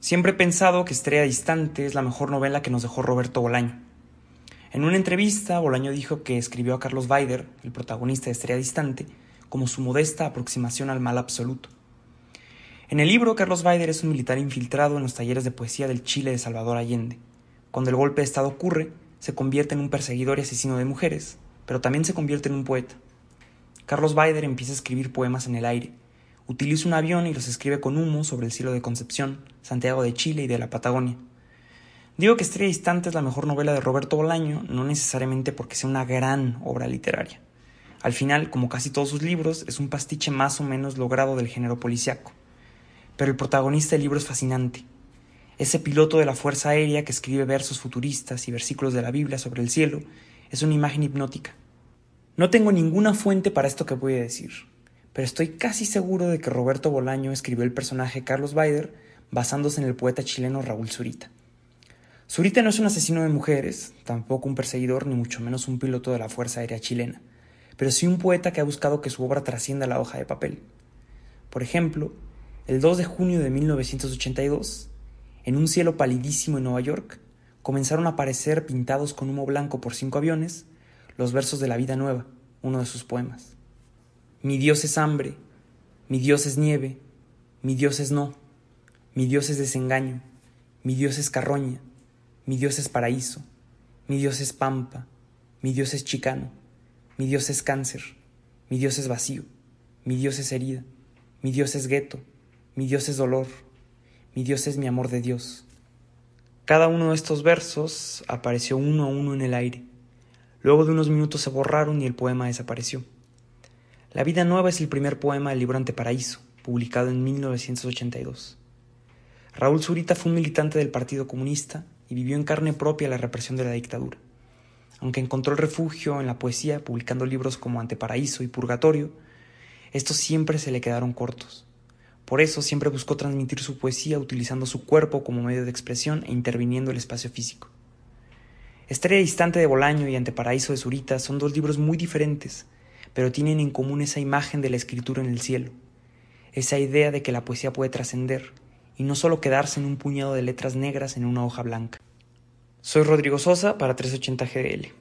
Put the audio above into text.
Siempre he pensado que Estrella Distante es la mejor novela que nos dejó Roberto Bolaño. En una entrevista, Bolaño dijo que escribió a Carlos Baider, el protagonista de Estrella Distante, como su modesta aproximación al mal absoluto. En el libro, Carlos Baider es un militar infiltrado en los talleres de poesía del Chile de Salvador Allende. Cuando el golpe de Estado ocurre, se convierte en un perseguidor y asesino de mujeres, pero también se convierte en un poeta. Carlos Baider empieza a escribir poemas en el aire, Utiliza un avión y los escribe con humo sobre el cielo de Concepción, Santiago de Chile y de la Patagonia. Digo que Estrella Distante es la mejor novela de Roberto Bolaño, no necesariamente porque sea una gran obra literaria. Al final, como casi todos sus libros, es un pastiche más o menos logrado del género policiaco. Pero el protagonista del libro es fascinante. Ese piloto de la Fuerza Aérea que escribe versos futuristas y versículos de la Biblia sobre el cielo es una imagen hipnótica. No tengo ninguna fuente para esto que voy a decir, pero estoy casi seguro de que Roberto Bolaño escribió el personaje Carlos Baider basándose en el poeta chileno Raúl Zurita. Zurita no es un asesino de mujeres, tampoco un perseguidor, ni mucho menos un piloto de la Fuerza Aérea chilena, pero sí un poeta que ha buscado que su obra trascienda la hoja de papel. Por ejemplo, el 2 de junio de 1982, en un cielo palidísimo en Nueva York, comenzaron a aparecer pintados con humo blanco por cinco aviones los versos de La Vida Nueva, uno de sus poemas. Mi Dios es hambre, mi Dios es nieve, mi Dios es no, mi Dios es desengaño, mi Dios es carroña, mi Dios es paraíso, mi Dios es pampa, mi Dios es chicano, mi Dios es cáncer, mi Dios es vacío, mi Dios es herida, mi Dios es gueto, mi Dios es dolor, mi Dios es mi amor de Dios. Cada uno de estos versos apareció uno a uno en el aire. Luego de unos minutos se borraron y el poema desapareció. La vida nueva es el primer poema del libro Anteparaíso, publicado en 1982. Raúl Zurita fue un militante del Partido Comunista y vivió en carne propia la represión de la dictadura. Aunque encontró refugio en la poesía publicando libros como Anteparaíso y Purgatorio, estos siempre se le quedaron cortos. Por eso siempre buscó transmitir su poesía utilizando su cuerpo como medio de expresión e interviniendo el espacio físico. Estrella Distante de Bolaño y Anteparaíso de Zurita son dos libros muy diferentes, pero tienen en común esa imagen de la escritura en el cielo, esa idea de que la poesía puede trascender y no solo quedarse en un puñado de letras negras en una hoja blanca. Soy Rodrigo Sosa para 380 GDL.